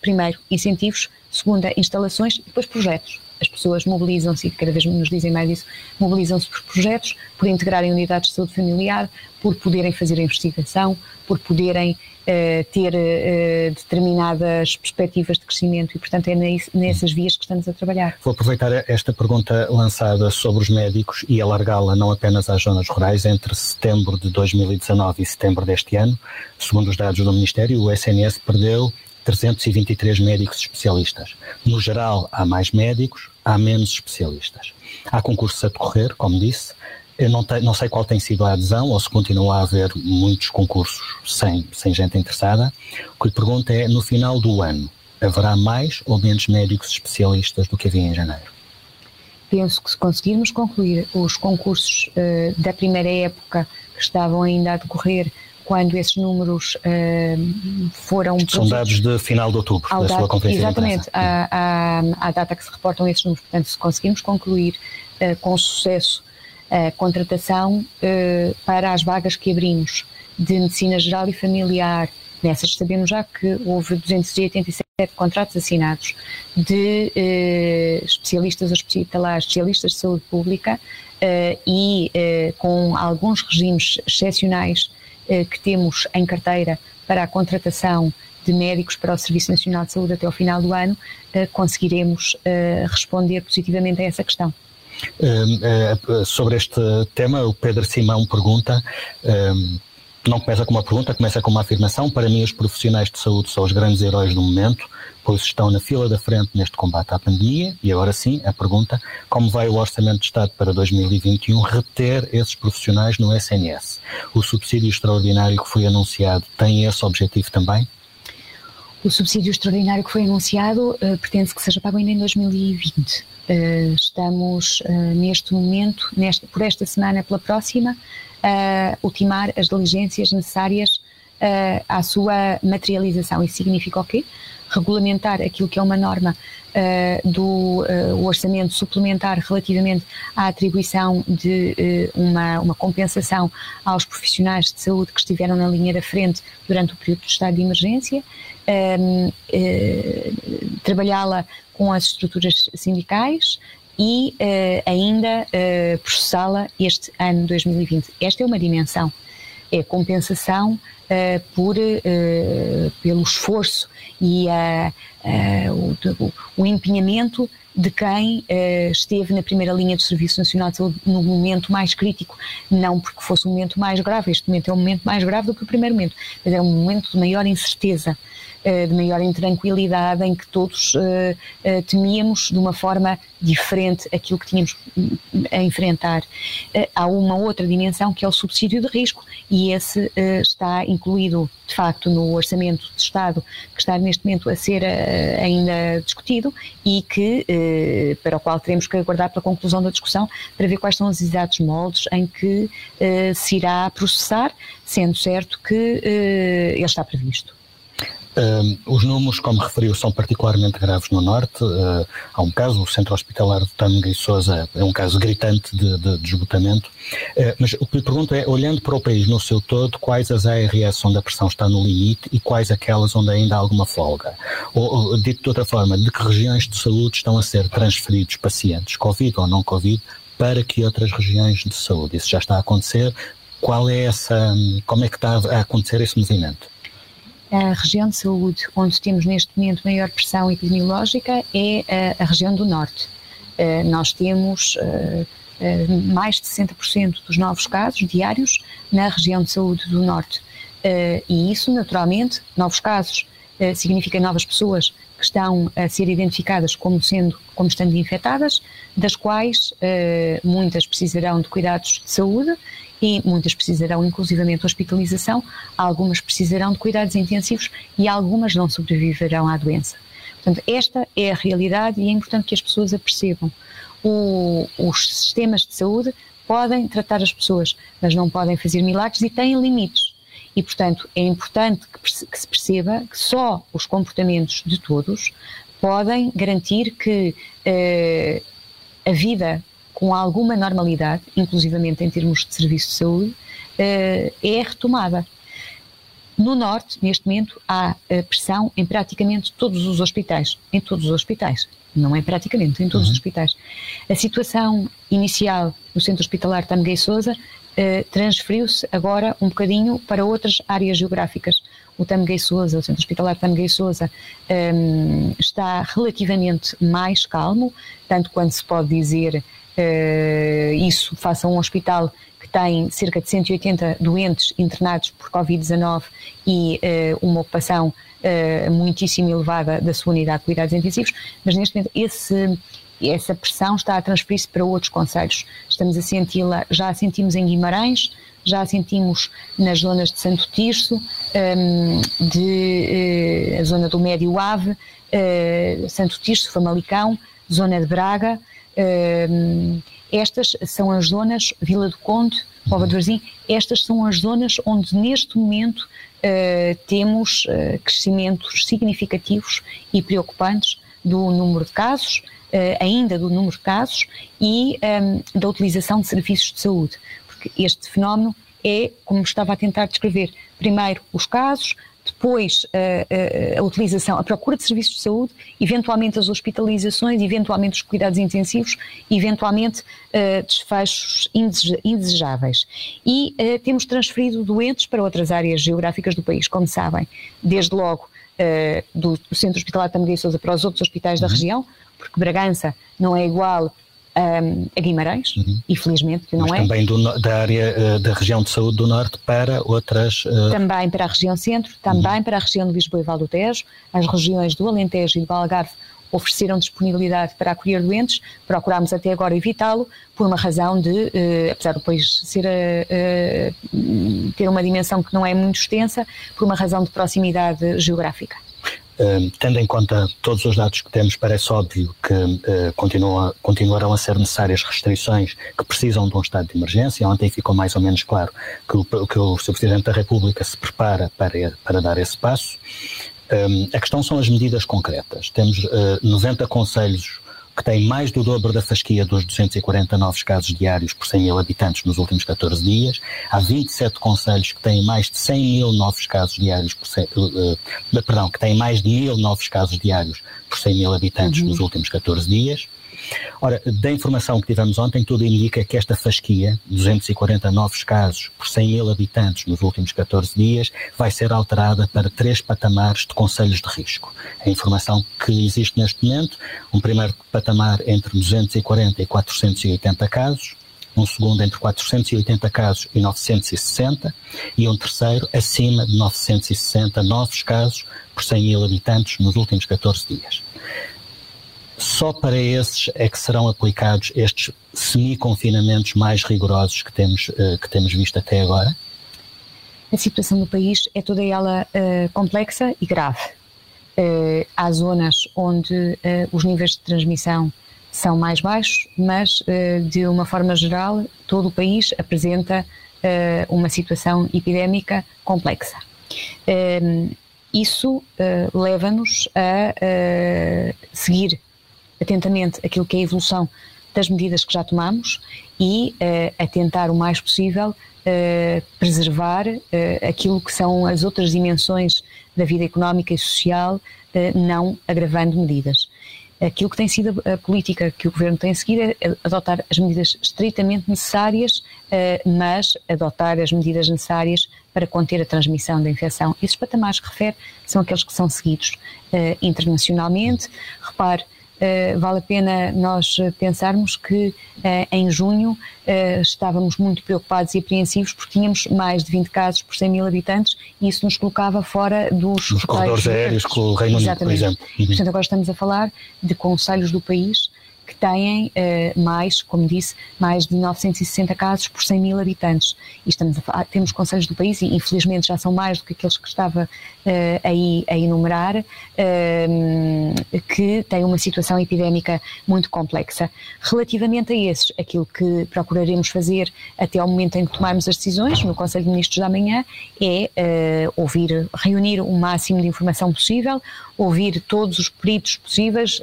primeiro, incentivos, segunda, instalações e depois projetos as pessoas mobilizam-se, e cada vez nos dizem mais isso, mobilizam-se por projetos, por integrarem unidades de saúde familiar, por poderem fazer investigação, por poderem uh, ter uh, determinadas perspectivas de crescimento e, portanto, é nessas vias que estamos a trabalhar. Vou aproveitar esta pergunta lançada sobre os médicos e alargá-la não apenas às zonas rurais. Entre setembro de 2019 e setembro deste ano, segundo os dados do Ministério, o SNS perdeu 323 médicos especialistas. No geral, há mais médicos, há menos especialistas. Há concursos a decorrer, como disse. Eu não, te, não sei qual tem sido a adesão ou se continua a haver muitos concursos sem, sem gente interessada. O que lhe pergunto é: no final do ano, haverá mais ou menos médicos especialistas do que havia em janeiro? Penso que se conseguirmos concluir os concursos uh, da primeira época que estavam ainda a decorrer quando esses números uh, foram. São dados de final de outubro, da data, sua conferência Exatamente, à, data que se reportam esses números. Portanto, se conseguimos concluir uh, com sucesso a contratação uh, para as vagas que abrimos de medicina geral e familiar, nessas sabemos já que houve 287 contratos assinados de especialistas hospitalares, especialistas de saúde pública e com alguns regimes excepcionais eh, que temos em carteira para a contratação de médicos para o Serviço Nacional de Saúde até ao final do ano, eh, conseguiremos eh, responder positivamente a essa questão. sobre este tema, o Pedro Simão pergunta não começa com uma pergunta, começa com uma afirmação. Para mim, os profissionais de saúde são os grandes heróis do momento, pois estão na fila da frente neste combate à pandemia. E agora sim, a pergunta: como vai o Orçamento de Estado para 2021 reter esses profissionais no SNS? O subsídio extraordinário que foi anunciado tem esse objetivo também? O subsídio extraordinário que foi anunciado uh, pretende que seja pago ainda em 2020. Uh, eh, estamos uh, neste momento, neste, por esta semana, pela próxima, a ultimar as diligências necessárias uh, à sua materialização. Isso significa o quê? Regulamentar aquilo que é uma norma uh, do uh, orçamento suplementar relativamente à atribuição de uma, uma compensação aos profissionais de saúde que estiveram na linha da frente durante o período de estado de emergência, ehm, trabalhá-la com as estruturas sindicais, e uh, ainda uh, processá-la este ano 2020. Esta é uma dimensão, é compensação uh, por, pelo esforço e o, o, empenhamento de quem esteve na primeira linha do Serviço Nacional de Saúde no momento mais crítico, não porque fosse um momento mais grave, este momento é um momento mais grave do que o primeiro momento, mas é um momento de maior incerteza. Eh, de maior intranquilidade, em que todos eh, eh, temíamos de uma forma diferente aquilo que tínhamos a enfrentar. Há uma outra dimensão que é o subsídio de risco e esse está incluído, de facto, no orçamento de Estado que está neste momento a ser ainda discutido e que, para o qual teremos que aguardar pela conclusão da discussão para ver quais são os exatos moldes em que se irá processar, sendo certo que ele está previsto. Os números, como referiu, são particularmente graves no Norte. Uh, há um caso, o Centro Hospitalar de Tâmega e Sousa, é um caso gritante de, de, de esgotamento. Uh, mas o que lhe pergunto é, olhando para o país no seu todo, quais as ARS onde a pressão está no limite e quais aquelas onde ainda há alguma folga? Ou, dito de outra forma, de que regiões de saúde estão a ser transferidos pacientes, Covid ou não Covid, para que outras regiões de saúde? Isso já está a acontecer? Qual é essa, como é que está a acontecer esse movimento? A região de saúde onde temos neste momento maior pressão epidemiológica é a, a região do Norte. Uh, nós temos uh, uh, mais de 60% dos novos casos diários na região de saúde do Norte. e isso, naturalmente, novos casos significa novas pessoas que estão a ser identificadas como sendo, como estando infectadas, das quais muitas precisarão de cuidados de saúde e muitas precisarão inclusivamente de hospitalização, algumas precisarão de cuidados intensivos e algumas não sobreviverão à doença. Portanto, esta é a realidade e é importante que as pessoas a percebam. O, os sistemas de saúde podem tratar as pessoas, mas não podem fazer milagres e têm limites. E, portanto, é importante que, que se perceba que só os comportamentos de todos podem garantir que eh, a vida com alguma normalidade, inclusivamente em termos de serviço de saúde, eh, é retomada. No Norte, neste momento, há eh, pressão em praticamente todos os hospitais, em todos os hospitais, não é praticamente, em todos uhum. os hospitais. A situação inicial no Centro Hospitalar Tameguei Souza eh, transferiu-se agora um bocadinho para outras áreas geográficas. O Tameguei Souza, o Centro Hospitalar Tameguei Souza, um, está relativamente mais calmo, tanto quanto se pode dizer uh, isso faça um hospital que tem cerca de 180 doentes internados por Covid-19 e uh, uma ocupação uh, muitíssimo elevada da sua unidade de cuidados intensivos, mas neste momento esse, essa pressão está a transferir-se para outros conselhos. Estamos a senti-la, já a sentimos em Guimarães, já a sentimos nas zonas de Santo Tirso, um, de, uh, a zona do Médio Ave, uh, Santo Tirso, Famalicão, zona de Braga, estas são as zonas, Vila do Conde, Pova de Varzim, estas são as zonas onde neste momento uh, temos uh, crescimentos significativos e preocupantes do número de casos, uh, ainda do número de casos e da utilização de serviços de saúde, porque este fenómeno é, como estava a tentar descrever, primeiro os casos, depois a, a, a, utilização, a procura de serviços de saúde, eventualmente as hospitalizações, eventualmente os cuidados intensivos, eventualmente uh, desfechos indesejáveis. E uh, temos transferido doentes para outras áreas geográficas do país, como sabem, desde logo uh, do, do, Centro Hospitalar de Tameguei Sousa para os outros hospitais uhum. da região, porque Bragança não é igual um, a Guimarães, uhum. infelizmente que não Mas é. também do, da área uh, da região de saúde do Norte para outras. Uh... Também para a região centro, também uhum. para a região de Lisboa e Val do Tejo, as regiões do Alentejo e do Algarve ofereceram disponibilidade para acolher doentes, procurámos até agora evitá-lo, por uma razão de, uh, apesar do país ser, ter uma dimensão que não é muito extensa, por uma razão de proximidade geográfica. Tendo em conta todos os dados que temos, parece óbvio que uh, continua, continuarão a ser necessárias restrições que precisam de um estado de emergência. Ontem ficou mais ou menos claro que o, que o Sr. Presidente da República se prepara para, para dar esse passo. Um, a questão são as medidas concretas. Temos uh, 90 conselhos que têm mais do dobro da fasquia dos 240 novos casos diários por 100 mil habitantes nos últimos 14 dias. Há 27 conselhos que têm mais de 100 mil novos casos diários por 100, uh, uh, perdão, que têm mais de mil novos casos diários por 100 mil habitantes uhum. nos últimos 14 dias. Ora, da informação que tivemos ontem, tudo indica que esta fasquia, 240 novos casos por 100 mil habitantes nos últimos 14 dias, vai ser alterada para três patamares de conselhos de risco. A informação que existe neste momento, um primeiro patamar entre 240 e 480 casos, um segundo entre 480 casos e 960 e um terceiro acima de 960 novos casos por 100 mil habitantes nos últimos 14 dias. Só para esses é que serão aplicados estes semi-confinamentos mais rigorosos que temos, uh, que temos visto até agora? A situação do país é toda ela uh, complexa e grave. Uh, há zonas onde os níveis de transmissão são mais baixos, mas de uma forma geral todo o país apresenta uma situação epidémica complexa. Isso leva-nos a seguir atentamente aquilo que é a evolução das medidas que já tomamos e uh, a tentar o mais possível uh, preservar uh, aquilo que são as outras dimensões da vida económica e social, não agravando medidas. Aquilo que tem sido a, política que o Governo tem seguido é adotar as medidas estritamente necessárias, mas adotar as medidas necessárias para conter a transmissão da infecção. Esses patamares que refere são aqueles que são seguidos internacionalmente. Repare, eh, vale a pena nós pensarmos que eh, em junho eh, estávamos muito preocupados e apreensivos porque tínhamos mais de 20 casos por 100 mil habitantes e isso nos colocava fora dos, dos corredores aéreos com o Reino Unido, por exemplo. Uhum. Portanto, agora estamos a falar de conselhos do país que têm uh, mais, como disse, mais de 960 casos por 100 mil habitantes. E estamos a, temos conselhos do país, e infelizmente já são mais do que aqueles que estava uh, aí a enumerar, uh, que têm uma situação epidémica muito complexa. Relativamente a esses, aquilo que procuraremos fazer até ao momento em que tomarmos as decisões, no Conselho de Ministros da manhã, é ouvir, reunir o máximo de informação possível, ouvir todos os peritos possíveis,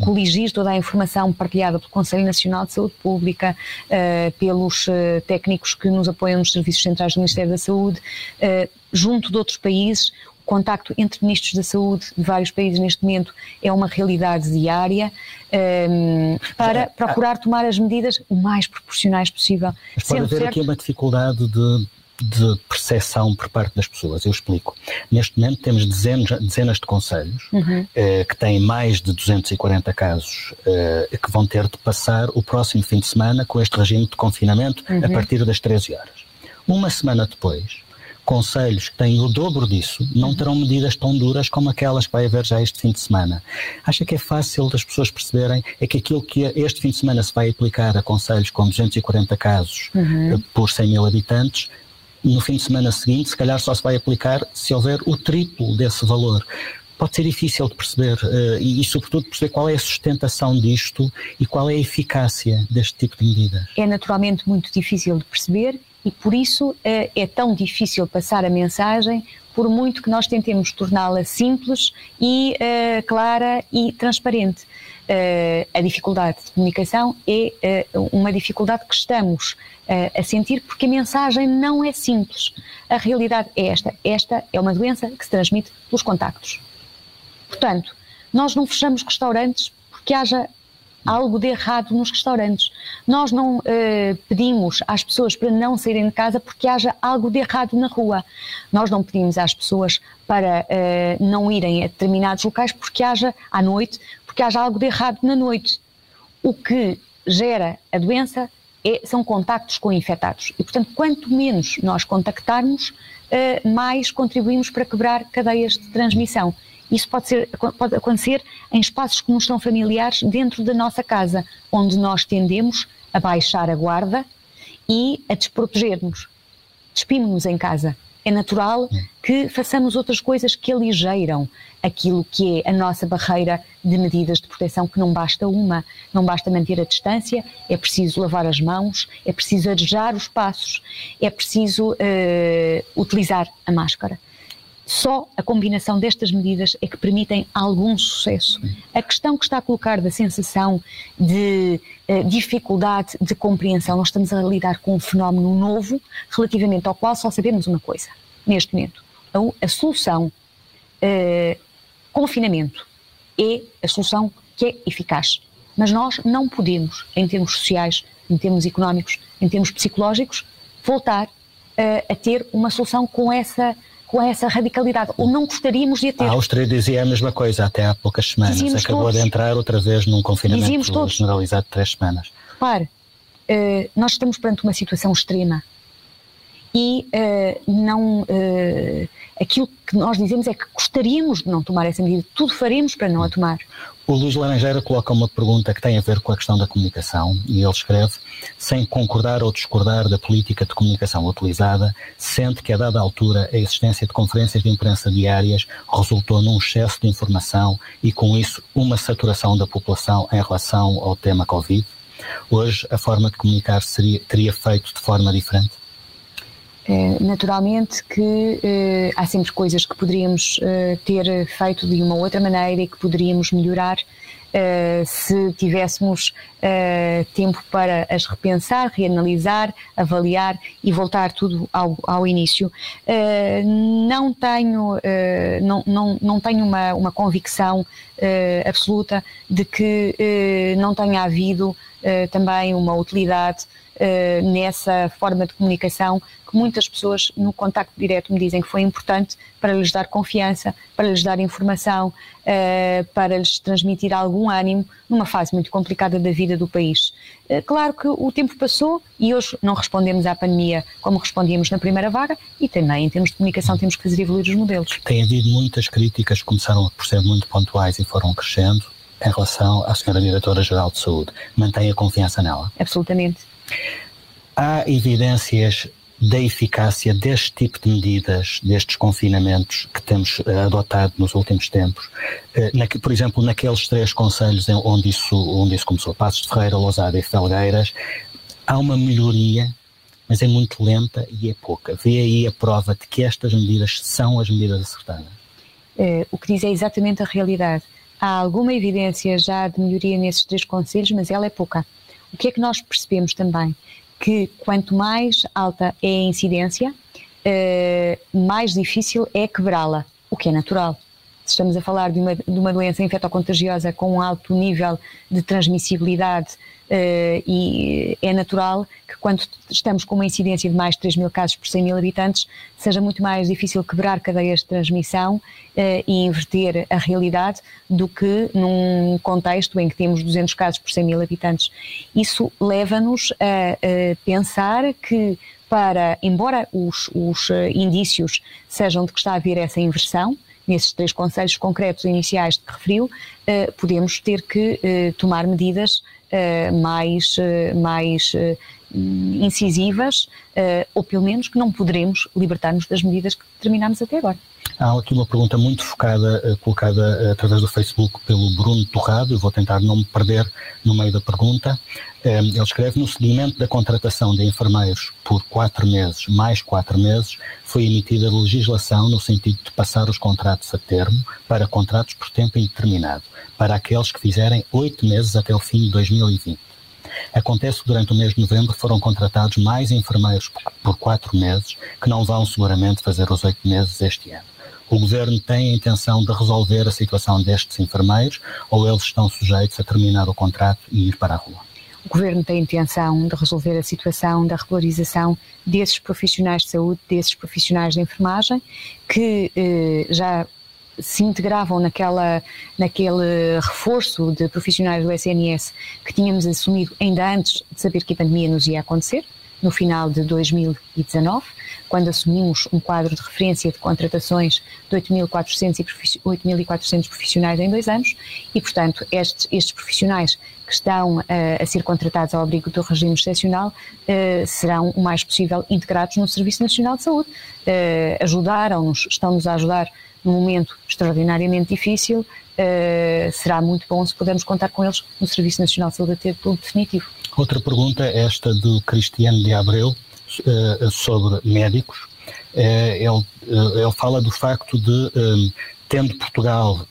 coligir toda a informação partilhada pelo Conselho Nacional de Saúde Pública, uh, pelos uh, técnicos que nos apoiam nos serviços centrais do Ministério da Saúde, uh, junto de outros países. O contacto entre ministros da saúde de vários países neste momento é uma realidade diária um, para procurar tomar as medidas o mais proporcionais possível. Mas pode haver certo... aqui uma dificuldade de de percepção por parte das pessoas. Eu explico. Neste momento temos dezenas, dezenas de conselhos uhum. eh, que têm mais de 240 casos eh, que vão ter de passar o próximo fim de semana com este regime de confinamento uhum. a partir das 13 horas. Uma semana depois, conselhos que têm o dobro disso não uhum. terão medidas tão duras como aquelas que vai haver já este fim de semana. Acha que é fácil das pessoas perceberem é que aquilo que este fim de semana se vai aplicar a conselhos com 240 casos uhum. Eh, por 100 mil habitantes no fim de semana seguinte, se calhar só se vai aplicar se houver o triplo desse valor. Pode ser difícil de perceber uh, e, e, sobretudo, perceber qual é a sustentação disto e qual é a eficácia deste tipo de medidas. É naturalmente muito difícil de perceber e, por isso, uh, é tão difícil passar a mensagem por muito que nós tentemos torná-la simples e uh, clara e transparente. Uh, a dificuldade de comunicação é uma dificuldade que estamos a sentir porque a mensagem não é simples. A realidade é esta: esta é uma doença que se transmite pelos contactos. Portanto, nós não fechamos restaurantes porque haja algo de errado nos restaurantes. Nós não uh, pedimos às pessoas para não saírem de casa porque haja algo de errado na rua. Nós não pedimos às pessoas para uh, não irem a determinados locais porque haja à noite, porque haja algo de errado na noite. O que gera a doença é, são contactos com infectados. E, portanto, quanto menos nós contactarmos, uh, mais contribuímos para quebrar cadeias de transmissão. Isso pode, ser, pode acontecer em espaços que nos são familiares dentro da nossa casa, onde nós tendemos a baixar a guarda e a desproteger-nos. Despimos-nos em casa. É natural que façamos outras coisas que aligeiram aquilo que é a nossa barreira de medidas de proteção, que não basta uma, não basta manter a distância, é preciso lavar as mãos, é preciso arejar os passos, é preciso uh, utilizar a máscara. Só a combinação destas medidas é que permitem algum sucesso. A questão que está a colocar da sensação de uh, dificuldade de compreensão, nós estamos a lidar com um fenómeno novo relativamente ao qual só sabemos uma coisa, neste momento. A, a solução uh, confinamento é a solução que é eficaz. Mas nós não podemos, em termos sociais, em termos económicos, em termos psicológicos, voltar uh, a ter uma solução com essa com essa radicalidade, ou não gostaríamos de a ter. A Áustria dizia a mesma coisa até há poucas semanas, Dizíamos acabou todos. de entrar outra vez num confinamento generalizado de três semanas. Repare, uh, nós estamos perante uma situação extrema e uh, não uh, aquilo que nós dizemos é que gostaríamos de não tomar essa medida, tudo faremos para não a tomar. O Luís Laranjeira coloca uma pergunta que tem a ver com a questão da comunicação e ele escreve: sem concordar ou discordar da política de comunicação utilizada, sente que a dada altura a existência de conferências de imprensa diárias resultou num excesso de informação e com isso uma saturação da população em relação ao tema Covid. Hoje a forma de comunicar seria, teria feito de forma diferente? Eh, naturalmente que eh, há sempre coisas que poderíamos eh, ter feito de uma outra maneira e que poderíamos melhorar se tivéssemos tempo para as repensar, reanalisar, avaliar e voltar tudo ao, ao início. não tenho, não, não, não tenho uma, uma convicção absoluta de que não tenha havido também uma utilidade uh, nessa forma de comunicação que muitas pessoas no contacto direto me dizem que foi importante para lhes dar confiança, para lhes dar informação, uh, para lhes transmitir algum ânimo numa fase muito complicada da vida do país. Claro que o tempo passou e hoje não respondemos à pandemia como respondíamos na primeira vaga e também em termos de comunicação temos que fazer evoluir os modelos. Tem havido muitas críticas que começaram por ser muito pontuais e foram crescendo em relação à Senhora Diretora-Geral de Saúde. Mantém a confiança nela? Absolutamente. Há evidências da eficácia deste tipo de medidas, destes confinamentos que temos uh, adotado nos últimos tempos, na, por exemplo, naqueles três conselhos onde isso, onde isso começou, Passos de Ferreira, Lousada e Felgueiras, há uma melhoria, mas é muito lenta e é pouca. Vê aí a prova de que estas medidas são as medidas acertadas. Uh, o que diz é exatamente a realidade. Há alguma evidência já de melhoria nesses três conselhos, mas ela é pouca. O que é que nós percebemos também? Que quanto mais alta é a incidência, uh, mais difícil é quebrá-la, o que é natural. Se estamos a falar de uma, de uma doença infectocontagiosa com um alto nível de transmissibilidade e é natural que quando estamos com uma incidência de mais de 3 mil casos por 100 mil habitantes, seja muito mais difícil quebrar cadeias de transmissão uh, e inverter a realidade do que num contexto em que temos 200 casos por 100 mil habitantes. Isso leva-nos a, a pensar que para, embora os, os indícios sejam de que está a haver essa inversão, nesses três conselhos concretos iniciais que referiu, uh, podemos ter que uh, tomar medidas uh, mais, mais incisivas, ou pelo menos que não poderemos libertar-nos das medidas que determinamos até agora. Há aqui uma pergunta muito focada, uh, colocada uh, através do Facebook pelo Bruno Torrado, eu vou tentar não me perder no meio da pergunta. Ele escreve: No seguimento da contratação de enfermeiros por quatro meses, mais quatro meses, foi emitida legislação no sentido de passar os contratos a termo para contratos por tempo indeterminado, para aqueles que fizerem oito meses até o fim de 2020. Acontece que durante o mês de novembro foram contratados mais enfermeiros por quatro meses, que não vão seguramente fazer os oito meses este ano. O governo tem a intenção de resolver a situação destes enfermeiros ou eles estão sujeitos a terminar o contrato e ir para a rua? O governo tem a intenção de resolver a situação da regularização desses profissionais de saúde, desses profissionais de enfermagem, que eh, já se integravam naquela, naquele reforço de profissionais do SNS que tínhamos assumido ainda antes de saber que a pandemia nos ia acontecer. no final de 2019, quando assumimos um quadro de referência de contratações de 8.400 profissionais em dois anos e, portanto, estes, estes profissionais que estão uh, a ser contratados ao abrigo do regime excepcional uh, serão o mais possível integrados no Serviço Nacional de Saúde. Uh, Ajudaram-nos, estão-nos a ajudar num momento extraordinariamente difícil. será muito bom se pudermos contar com eles no Serviço Nacional de Saúde a ter tudo definitivo. Outra pergunta é esta do Cristiano de Abreu sobre médicos. ele, ele fala do facto de tendo Portugal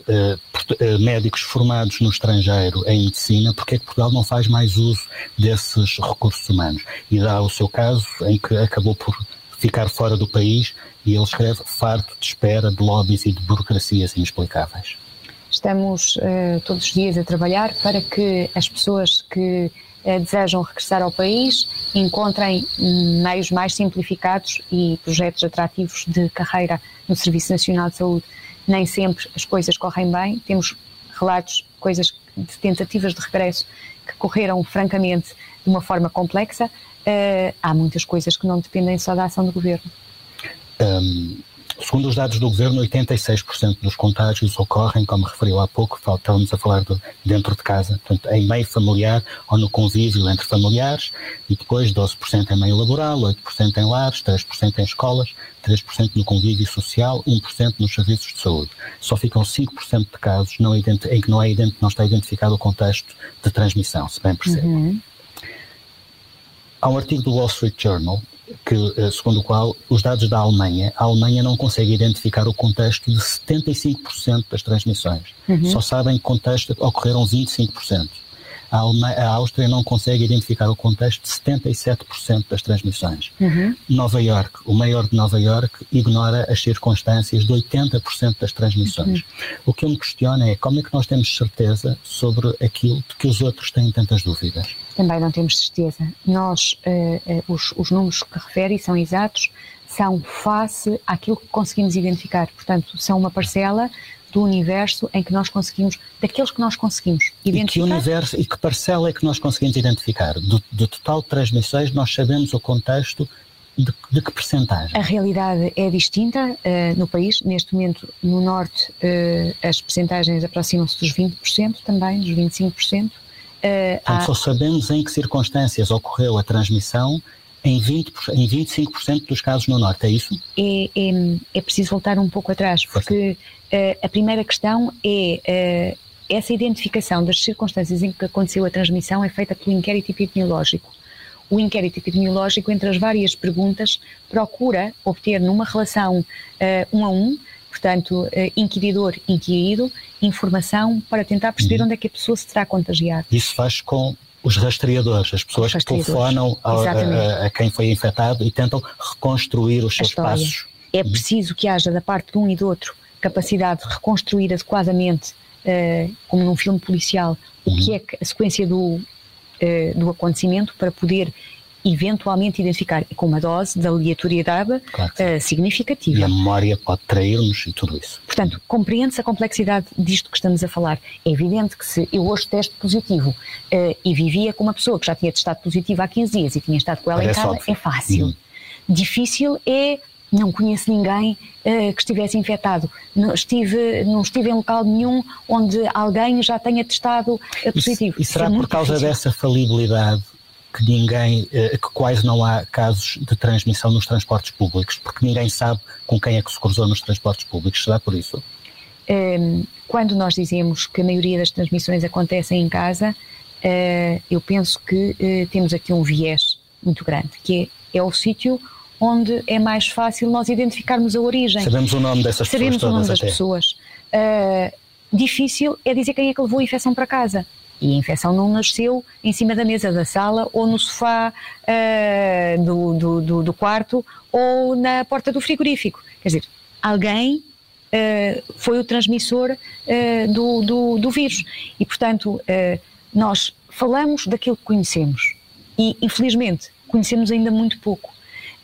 médicos formados no estrangeiro em medicina, porque é que Portugal não faz mais uso desses recursos humanos? E dá o seu caso em que acabou por ficar fora do país e ele escreve farto de espera de lobbies e de burocracias inexplicáveis. Estamos uh, todos os dias a trabalhar para que as pessoas que uh, desejam regressar ao país encontrem meios mais simplificados e projetos atrativos de carreira no Serviço Nacional de Saúde nem sempre as coisas correm bem. Temos relatos, coisas de tentativas de regresso que correram francamente de uma forma complexa. Uh, há muitas coisas que não dependem só da ação do governo. Um, Segundo os dados do governo, 86% dos contágios ocorrem, como referiu há pouco, estávamos a falar de dentro de casa, portanto, em meio familiar ou no convívio entre familiares, e depois 12% em meio laboral, 8% em lares, 3% em escolas, 3% no convívio social, 1% nos serviços de saúde. Só ficam 5% de casos não em que não, é não está identificado o contexto de transmissão, se bem percebe. Uhum. Há um artigo do Wall Street Journal que, eh, segundo o qual os dados da Alemanha, a Alemanha não consegue identificar o contexto de 75% das transmissões. Uhum. Só sabem que contexto ocorreram 25%. A, a, Áustria não consegue identificar o contexto de 77% das transmissões. Uhum. Nova York, o maior de Nova York, ignora as circunstâncias de 80% das transmissões. Uhum. O que eu me questiono é como é que nós temos certeza sobre aquilo de que os outros têm tantas dúvidas? Também não temos certeza. Nós, uh, uh, os, os números que refere são exatos, são face àquilo que conseguimos identificar. Portanto, são uma parcela do universo em que nós conseguimos, daqueles que nós conseguimos identificar. E que universo e que parcela é que nós conseguimos identificar? Do, do total de transmissões, nós sabemos o contexto de, de, que percentagem? A realidade é distinta uh, no país. Neste momento, no Norte, uh, as percentagens aproximam-se dos 20%, também, dos 25%. Uh, eh, Portanto, há... só sabemos em que circunstâncias ocorreu a transmissão em, 20, em 25% dos casos no Norte, é isso? É, é, é preciso voltar um pouco atrás, porque uh, a primeira questão é uh, essa identificação das circunstâncias em que aconteceu a transmissão é feita pelo inquérito epidemiológico. O inquérito epidemiológico, entre as várias perguntas, procura obter numa relação uh, um a um, portanto, inquiridor, inquirido, informação para tentar perceber uhum. onde é que a pessoa se terá contagiado. Isso faz com os rastreadores, as pessoas que telefonam a, a, a, quem foi infectado e tentam reconstruir os seus passos. É preciso que haja da parte de um e do outro capacidade de reconstruir adequadamente, uh, como num filme policial, o que uhum. é a sequência do, uh, do acontecimento para poder eventualmente identificar com uma dose de aleatoriedade claro uh, significativa. E a memória pode trair-nos e tudo isso. Portanto, compreende-se a complexidade disto que estamos a falar. É evidente que se eu hoje teste positivo uh, e vivia com uma pessoa que já tinha testado positivo há 15 dias e tinha estado com ela Parece em casa, óbvio. é fácil. Hum. Difícil é não conheço ninguém uh, que estivesse infectado. Não estive, não estive em local nenhum onde alguém já tenha testado positivo. E, e será é por causa difícil. dessa falibilidade que ninguém, eh, que quase não há casos de transmissão nos transportes públicos, porque ninguém sabe com quem é que se cruzou nos transportes públicos. Será por isso? Ehm, quando nós dizemos que a maioria das transmissões acontecem em casa, eh, eu penso que eh, temos aqui um viés muito grande, que é, é o sítio onde é mais fácil nós identificarmos a origem. Sabemos o nome dessas Sabemos pessoas. Sabemos o nome das até. pessoas. difícil é dizer quem é que levou a infecção para casa. E a infecção não nasceu em cima da mesa da sala ou no sofá uh, do, do, do, do, quarto ou na porta do frigorífico. Quer dizer, alguém uh, foi o transmissor uh, do, do, do, vírus. E, portanto, nós falamos daquilo que conhecemos e, infelizmente, conhecemos ainda muito pouco.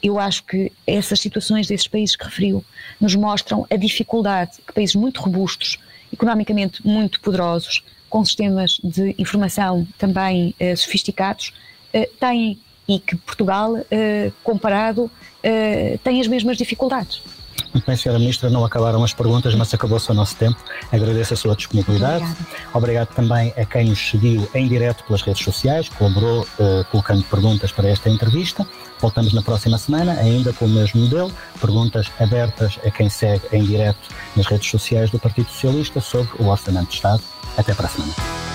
Eu acho que essas situações desses países que referiu nos mostram a dificuldade que países muito robustos, economicamente muito poderosos, com sistemas de informação também uh, sofisticados, uh, têm e que Portugal, comparado, tem as mesmas dificuldades. Muito bem, Sra. Ministra, não acabaram as perguntas, mas acabou-se o nosso tempo. Agradeço a sua disponibilidade. Obrigada. Obrigado também a quem nos seguiu em direto pelas redes sociais, colaborou colocando perguntas para esta entrevista. Voltamos na próxima semana, ainda com o mesmo modelo, perguntas abertas a quem segue em direto nas redes sociais do Partido Socialista sobre o Orçamento de Estado. Até a semana.